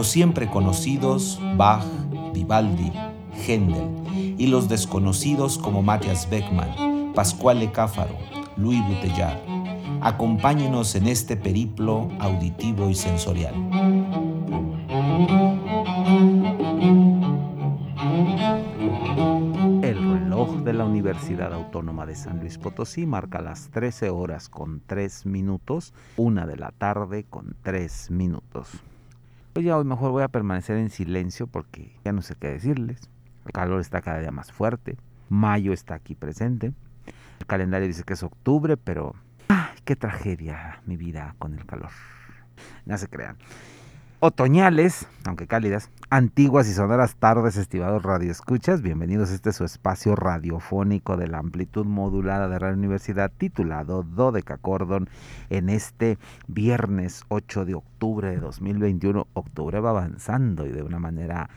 Los siempre conocidos Bach, Vivaldi, Händel y los desconocidos como Matthias Beckmann, Pascual Cáfaro, Louis Bouteillard. Acompáñenos en este periplo auditivo y sensorial. El reloj de la Universidad Autónoma de San Luis Potosí marca las 13 horas con 3 minutos, una de la tarde con 3 minutos. Pues ya hoy mejor voy a permanecer en silencio porque ya no sé qué decirles. El calor está cada día más fuerte. Mayo está aquí presente. El calendario dice que es octubre, pero ¡ay, qué tragedia mi vida con el calor! No se crean otoñales, aunque cálidas, antiguas y sonoras tardes, estimados radioescuchas. Bienvenidos a este su espacio radiofónico de la amplitud modulada de Radio Universidad titulado Dodeca Cordon en este viernes 8 de octubre de 2021. Octubre va avanzando y de una manera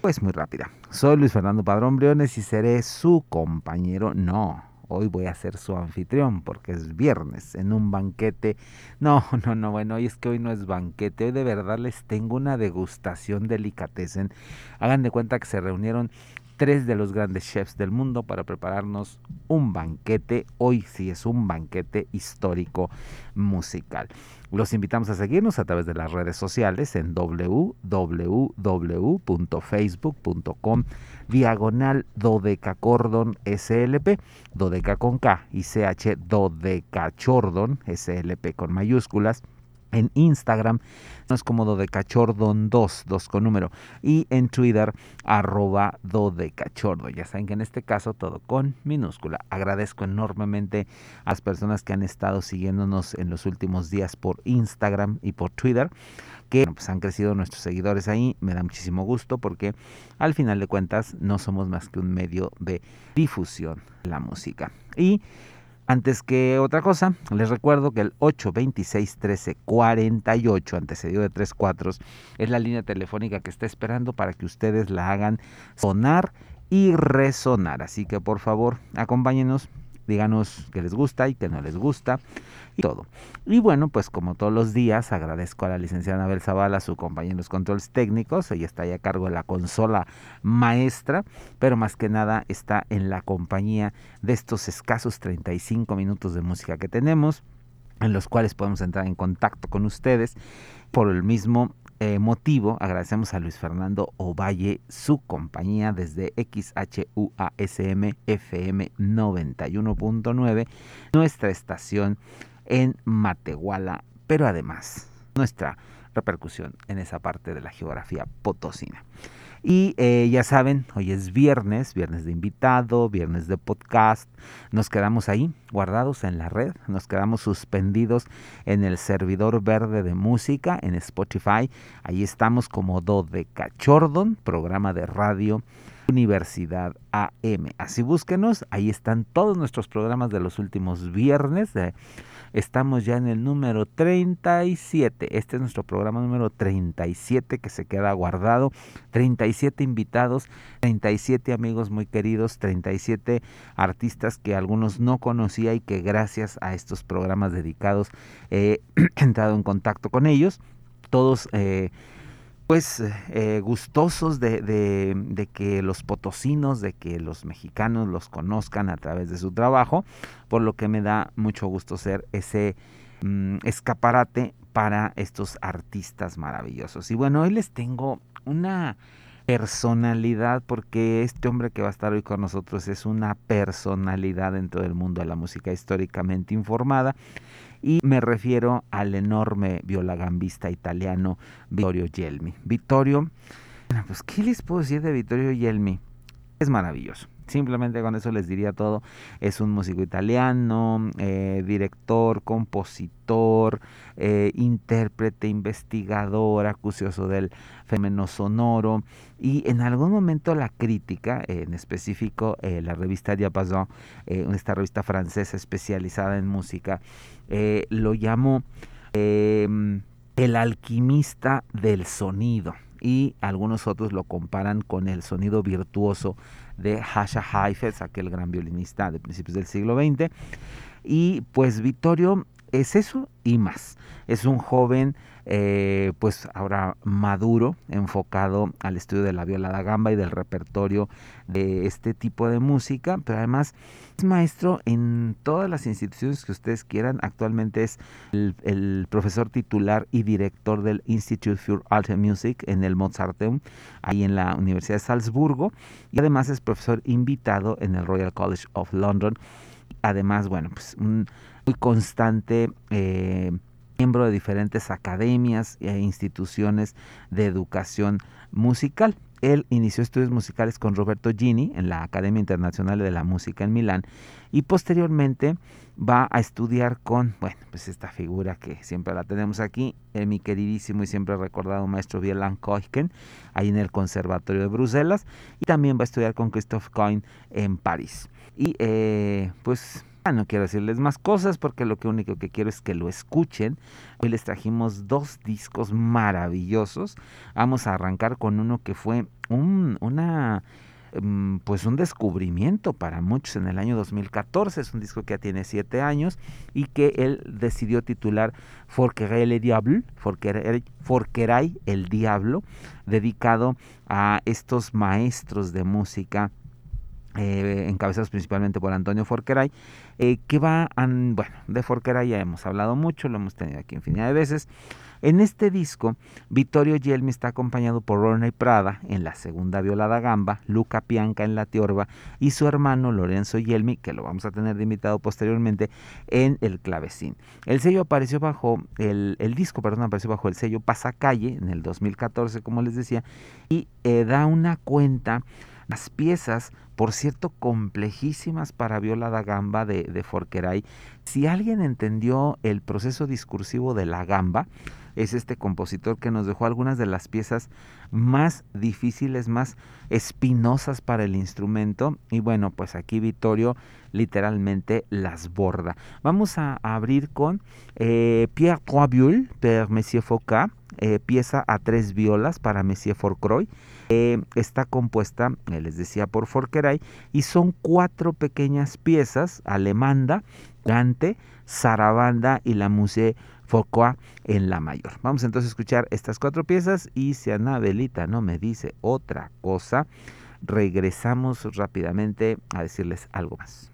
pues muy rápida. Soy Luis Fernando Padrón Briones y seré su compañero, no, hoy voy a ser su anfitrión porque es viernes en un banquete. No, no, no, bueno, hoy es que hoy no es banquete, hoy de verdad les tengo una degustación delicatessen. Hagan de cuenta que se reunieron tres de los grandes chefs del mundo para prepararnos un banquete. Hoy sí es un banquete histórico musical. Los invitamos a seguirnos a través de las redes sociales en www.facebook.com diagonal dodecacordon slp, dodeca con K y ch dodecachordon slp con mayúsculas en Instagram no es como dodecachordon 2, 2 con número, y en Twitter arroba dodecachordon. Ya saben que en este caso todo con minúscula. Agradezco enormemente a las personas que han estado siguiéndonos en los últimos días por Instagram y por Twitter que pues han crecido nuestros seguidores ahí, me da muchísimo gusto porque al final de cuentas no somos más que un medio de difusión de la música. Y antes que otra cosa, les recuerdo que el 826 13 48 antecedido de 34 es la línea telefónica que está esperando para que ustedes la hagan sonar y resonar. Así que por favor, acompáñenos, díganos que les gusta y que no les gusta y todo. Y bueno, pues como todos los días, agradezco a la licenciada Anabel Zavala, su compañero en los controles técnicos. Ella está ahí a cargo de la consola maestra, pero más que nada está en la compañía de estos escasos 35 minutos de música que tenemos en los cuales podemos entrar en contacto con ustedes. Por el mismo eh, motivo, agradecemos a Luis Fernando Ovalle su compañía desde XHUASM FM 91.9, nuestra estación en Matehuala, pero además nuestra repercusión en esa parte de la geografía potosina. Y eh, ya saben, hoy es viernes, viernes de invitado, viernes de podcast. Nos quedamos ahí, guardados en la red, nos quedamos suspendidos en el servidor verde de música en Spotify. Ahí estamos como Do de Cachordon, programa de radio Universidad AM. Así búsquenos, ahí están todos nuestros programas de los últimos viernes. Estamos ya en el número 37. Este es nuestro programa número 37 que se queda guardado. 37 invitados, 37 amigos muy queridos, 37 artistas que algunos no conocía y que gracias a estos programas dedicados he entrado en contacto con ellos. Todos... Eh, pues eh, gustosos de, de, que los potosinos, de que los mexicanos los conozcan a través de su trabajo, por lo que me da mucho gusto ser ese mm, escaparate para estos artistas maravillosos. Y bueno, hoy les tengo una personalidad, porque este hombre que va a estar hoy con nosotros es una personalidad dentro del mundo de la música históricamente informada y me refiero al enorme violagambista italiano Vittorio Gelmi. Vittorio, pues ¿qué les puedo decir de Vittorio Gelmi? Es maravilloso. Simplemente con eso les diría todo. Es un músico italiano, eh, director, compositor, eh, intérprete, investigador, acucioso del fenómeno sonoro. Y en algún momento la crítica, en específico eh, la revista Diapason, esta revista francesa especializada en música, lo llamó em, el alquimista del sonido y algunos otros lo comparan con el sonido virtuoso de Hasha Heifetz, aquel gran violinista de principios del siglo XX. Y pues Vittorio es eso y más. Es un joven, eh, pues ahora maduro, enfocado al estudio de la viola da gamba y del repertorio de este tipo de música, pero además es maestro en todas las instituciones que ustedes quieran. Actualmente es el, profesor titular y director del Institute for Alte Music en el Mozarteum, ahí en la Universidad de Salzburgo, y además es profesor invitado en el Royal College of London. Además, bueno, pues un muy constante eh, miembro de diferentes academias e instituciones de educación musical. Él inició estudios musicales con Roberto Gini en la Academia Internacional de la Música en Milán y posteriormente va a estudiar con, bueno, pues esta figura que siempre la tenemos aquí, eh, mi queridísimo y siempre recordado maestro Bielan Koiken, ahí en el Conservatorio de Bruselas, y también va a estudiar con Christophe Coin en París. Y eh, pues Ah, no quiero decirles más cosas porque lo que único que quiero es que lo escuchen. Hoy les trajimos dos discos maravillosos. Vamos a arrancar con uno que fue un, una mm, pues un descubrimiento para muchos en el año 2014. Es un disco que ya tiene siete años y que él decidió titular Forqueray le Diable, Forqueray el Diablo, dedicado a estos maestros de música eh, encabezados principalmente por Antonio Forqueray, eh, que va, bueno, de Forqueray ya hemos hablado mucho, lo hemos tenido aquí infinidad de veces. En este disco, Vittorio Yelmi está acompañado por Ronnie Prada en la segunda violada gamba, Luca Pianca en la tiorba y su hermano Lorenzo Yelmi, que lo vamos a tener de invitado posteriormente, en el clavecín. El sello apareció bajo, el, disco, perdón, apareció bajo el sello Pasacalle en el 2014, como les decía, y eh, da una cuenta las piezas, por cierto, complejísimas para viola da gamba de, Forqueray. Si alguien entendió el proceso discursivo de la gamba, es este compositor que nos dejó algunas de las piezas más difíciles, más espinosas para el instrumento. Y bueno, pues aquí Vittorio literalmente las borda. Vamos a abrir con eh, Pierre Trois per Monsieur Foucault, eh, pieza a tres violas para Monsieur Forcroy está compuesta, eh, les decía, por Forqueray y son cuatro pequeñas piezas, Alemanda, Gante, Sarabanda y la Musée Foucault en la mayor. Vamos entonces a escuchar estas cuatro piezas y si Anabelita no me dice otra cosa, regresamos rápidamente a decirles algo más.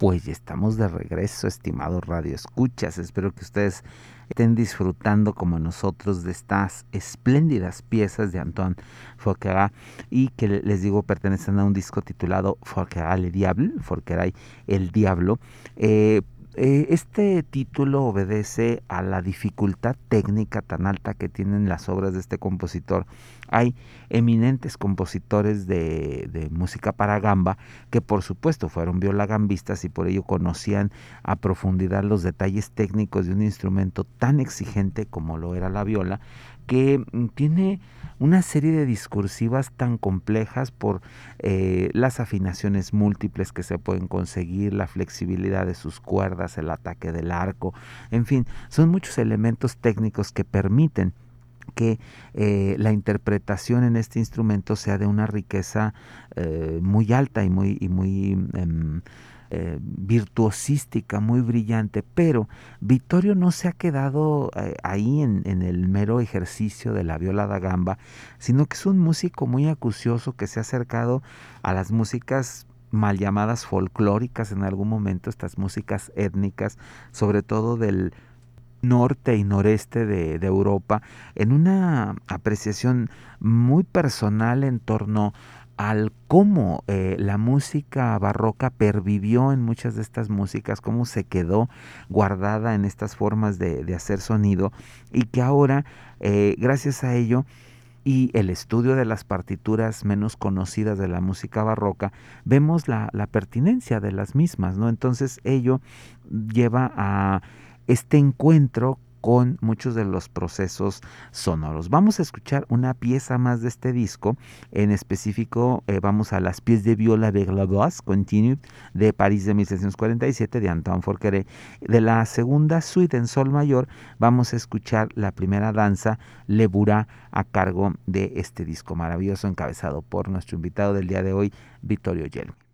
Pues ya estamos de regreso, estimados Radio Escuchas. Espero que ustedes estén disfrutando como nosotros de estas espléndidas piezas de Antoine Forquerat y que les digo pertenecen a un disco titulado Forquerat le Diable, Forquerat el Diablo. Eh, este título obedece a la dificultad técnica tan alta que tienen las obras de este compositor. Hay eminentes compositores de, de música para gamba que por supuesto fueron violagambistas y por ello conocían a profundidad los detalles técnicos de un instrumento tan exigente como lo era la viola, que mm, tiene una serie de discursivas tan complejas por eh, las afinaciones múltiples que se pueden conseguir, la flexibilidad de sus cuerdas, el ataque del arco, en fin, son muchos elementos técnicos que permiten que eh, la interpretación en este instrumento sea de una riqueza eh, muy alta y muy, y muy em, eh, virtuosística, muy brillante, pero Vittorio no se ha quedado eh, ahí en, el mero ejercicio de la viola da gamba, sino que es un músico muy acucioso que se ha acercado a las músicas mal llamadas folclóricas en algún momento, estas músicas étnicas, sobre todo del norte y noreste de, de, Europa, en una apreciación muy personal en torno al cómo eh, la música barroca pervivió en muchas de estas músicas, cómo se quedó guardada en estas formas de, hacer sonido y que ahora, eh, gracias a ello, y el estudio de las partituras menos conocidas de la música barroca, vemos la, la pertinencia de las mismas, ¿no? Entonces ello lleva a este encuentro con muchos de los procesos sonoros. Vamos a escuchar una pieza más de este disco, en específico eh, vamos a las piezas de viola de la voix continue de París de 1747 de Antoine Forqueret. De la segunda suite en sol mayor vamos a escuchar la primera danza Le Bourra a cargo de este disco maravilloso encabezado por nuestro invitado del día de hoy, Vittorio Gelmi.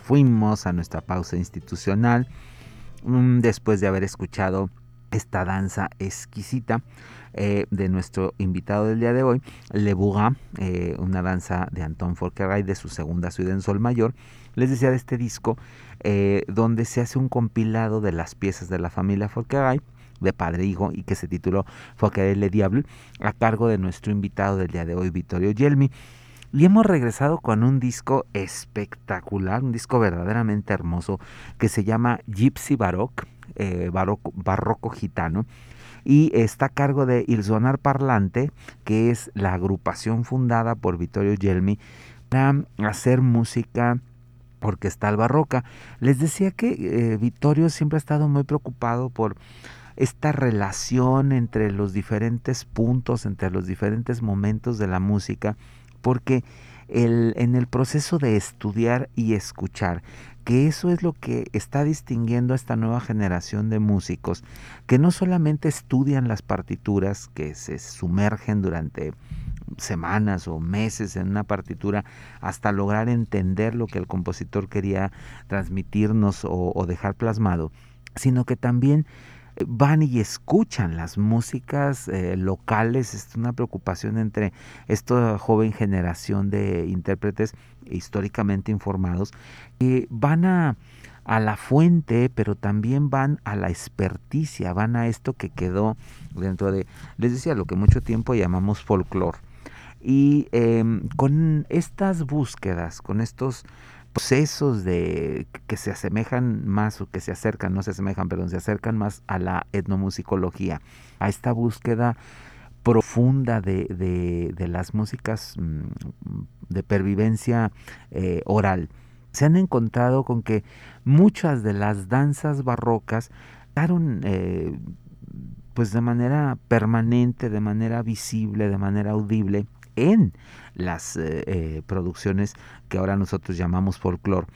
Fuimos a nuestra pausa institucional mm, después de haber escuchado esta danza exquisita eh, de nuestro invitado del día de hoy, Le Bouga, eh, una danza de Anton Forqueray de su segunda ciudad en Sol Mayor. Les decía de este disco eh, donde se hace un compilado de las piezas de la familia Forqueray de padre e hijo y que se tituló Forqueray Le Diable a cargo de nuestro invitado del día de hoy, Vittorio Yelmi. Y hemos regresado con un disco espectacular, un disco verdaderamente hermoso que se llama Gypsy Baroque, barroco, barroco gitano y está a cargo de Il Sonar Parlante, que es la agrupación fundada por Vittorio Gelmi para hacer música orquestal barroca. Les decía que eh, Vittorio siempre ha estado muy preocupado por esta relación entre los diferentes puntos, entre los diferentes momentos de la música, porque el, en el proceso de estudiar y escuchar que eso es lo que está distinguiendo a esta nueva generación de músicos, que no solamente estudian las partituras, que se sumergen durante semanas o meses en una partitura hasta lograr entender lo que el compositor quería transmitirnos o, dejar plasmado, sino que también van y escuchan las músicas eh, locales. Es una preocupación entre esta joven generación de intérpretes históricamente informados que van a, a la fuente, pero también van a la experticia, van a esto que quedó dentro de, les decía, lo que mucho tiempo llamamos folclore. Y em, con estas búsquedas, con estos procesos de que se asemejan más o que se acercan, no se asemejan, perdón, se acercan más a la etnomusicología, a esta búsqueda profunda de, de, las músicas mm, de pervivencia eh, oral. Se han encontrado con que muchas de las danzas barrocas quedaron eh, pues de manera permanente, de manera visible, de manera audible en las eh, eh, producciones que ahora nosotros llamamos folclore.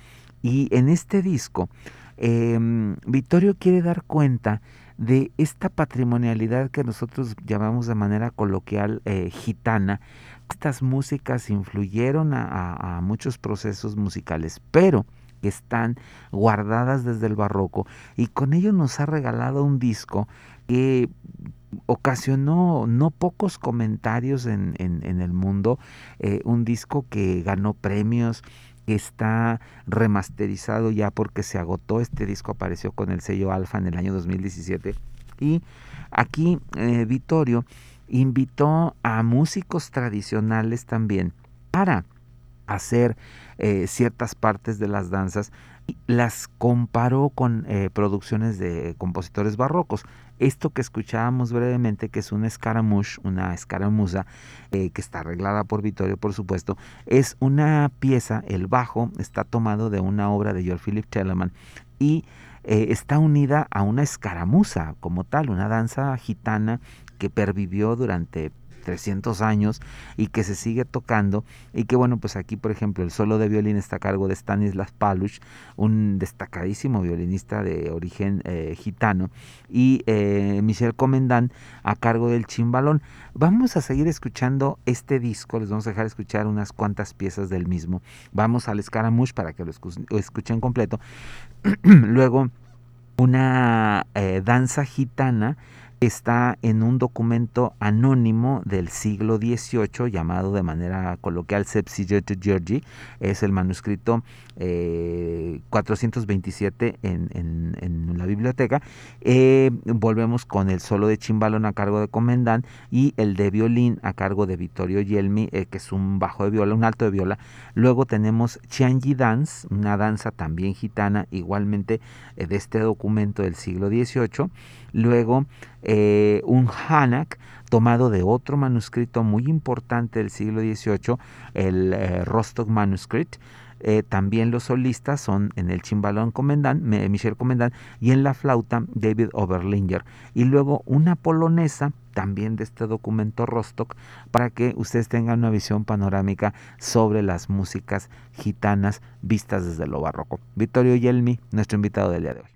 Y en este disco, em, Vittorio quiere dar cuenta de esta patrimonialidad que nosotros llamamos de manera coloquial eh, gitana. Estas músicas influyeron a, a muchos procesos musicales, pero están guardadas desde el barroco y con ello nos ha regalado un disco que ocasionó no pocos comentarios en, en, el mundo, eh, un disco que ganó premios, que está remasterizado ya porque se agotó, este disco apareció con el sello Alfa en el año 2017 y aquí eh, Vittorio invitó a músicos tradicionales también para hacer eh, ciertas partes de las danzas las comparó con producciones de compositores barrocos. Esto que escuchábamos brevemente, que es una escaramuche, una escaramuza, eh, que está arreglada por Vittorio, por supuesto, es una pieza, el bajo está tomado de una obra de George Philip Telemann y eh, está unida a una escaramuza como tal, una danza gitana que pervivió durante 300 años y que se sigue tocando y que bueno, pues aquí por ejemplo el solo de violín está a cargo de Stanislas Paluch, un destacadísimo violinista de origen eh, gitano y eh, Michel Comendant a cargo del chimbalón. Vamos a seguir escuchando este disco, les vamos a dejar escuchar unas cuantas piezas del mismo. Vamos al Scaramouche para que lo escuchen completo. Luego una eh, danza gitana está en un documento anónimo del siglo XVIII llamado de manera coloquial Sepsigeto Georgi, es el manuscrito 427 eh, en, la biblioteca. Eh, volvemos con el solo de chimbalón a cargo de Comendán y el de violín a cargo de Vittorio Yelmi, eh, que es un bajo de viola, un alto de viola. Luego tenemos Chiangi Dance, una danza también gitana, igualmente de este documento del siglo XVIII. Luego eh, un Hanak tomado de otro manuscrito muy importante del siglo XVIII, el eh, Rostock Manuscript. Eh, también los solistas son en el chimbalón Comendant, Michel Comendant, y en la flauta David Oberlinger. Y luego una polonesa también de este documento Rostock para que ustedes tengan una visión panorámica sobre las músicas gitanas vistas desde lo barroco. Vittorio Yelmi, nuestro invitado del día de hoy.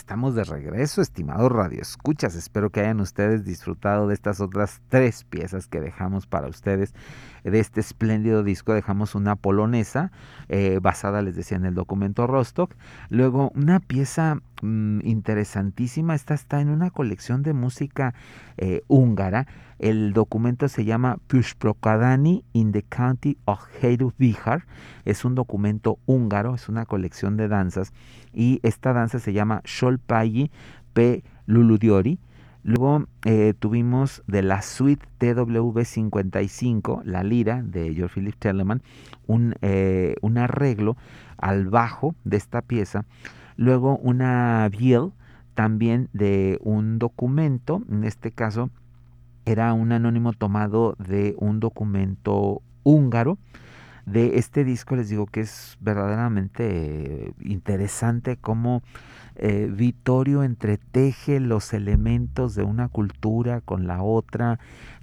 Estamos de regreso, estimados radioescuchas. Espero que hayan ustedes disfrutado de estas otras tres piezas que dejamos para ustedes de este espléndido disco. Dejamos una polonesa eh, basada, les decía, en el documento Rostock. Luego una pieza mm, interesantísima. Esta está en una colección de música eh, húngara. El documento se llama Pushprokadani in the County of Bihar. Es un documento húngaro, es una colección de danzas y esta danza se llama Sholpayi P. Luludiori. Luego eh, tuvimos de la suite TW55, La Lira, de George Philip Telemann, un, eh, un arreglo al bajo de esta pieza. Luego una Biel, también de un documento, en este caso era un anónimo tomado de un documento húngaro. De este disco les digo que es verdaderamente interesante cómo eh, Vittorio entreteje los elementos de una cultura con la otra,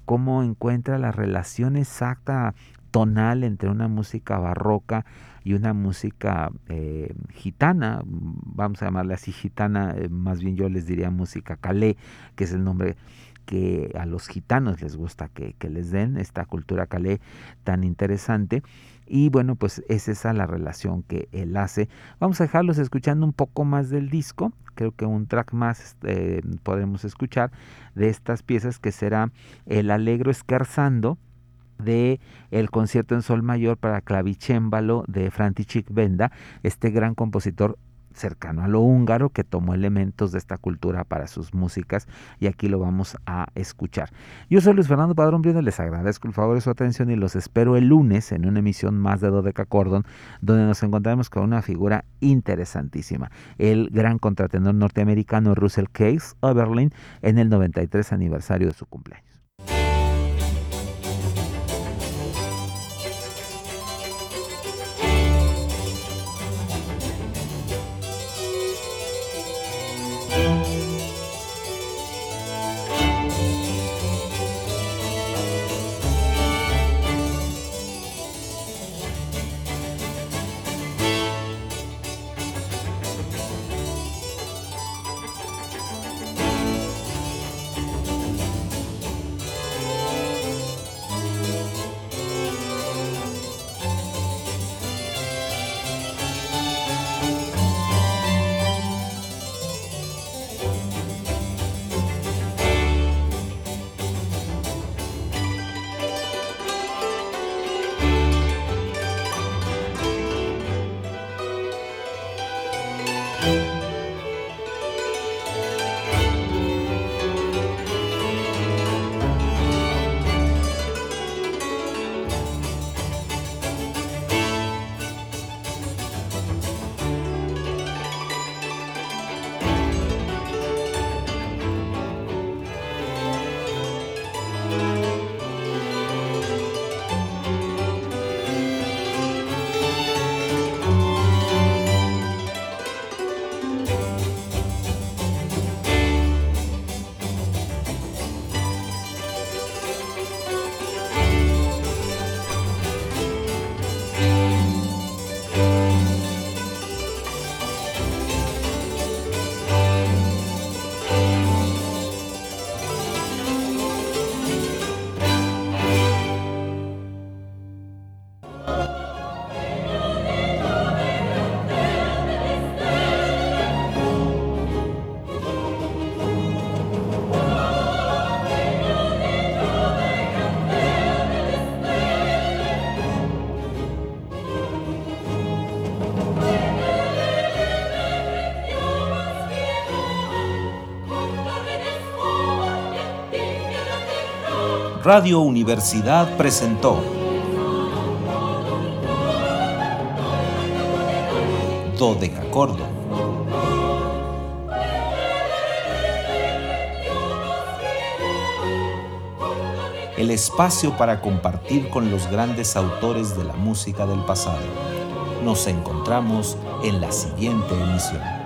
cómo encuentra la relación exacta entre una música barroca y una música eh, gitana, vamos a llamarla así gitana, eh, más bien yo les diría música calé, que es el nombre que a los gitanos les gusta que, les den, esta cultura calé tan interesante. Y bueno, pues es esa la relación que él hace. Vamos a dejarlos escuchando un poco más del disco. Creo que un track más este, podremos escuchar de estas piezas que será El Alegro Escarzando de el concierto en sol mayor para clavicémbalo de František Benda, este gran compositor cercano a lo húngaro que tomó elementos de esta cultura para sus músicas y aquí lo vamos a escuchar. Yo soy Luis Fernando Padrón Briones, les agradezco el favor de su atención y los espero el lunes en una emisión más de Dodeca Cordon donde nos encontraremos con una figura interesantísima, el gran contratenor norteamericano Russell Case Oberlin en el 93 aniversario de su cumpleaños. Radio Universidad presentó Dodecacordo. El espacio para compartir con los grandes autores de la música del pasado. Nos encontramos en la siguiente emisión.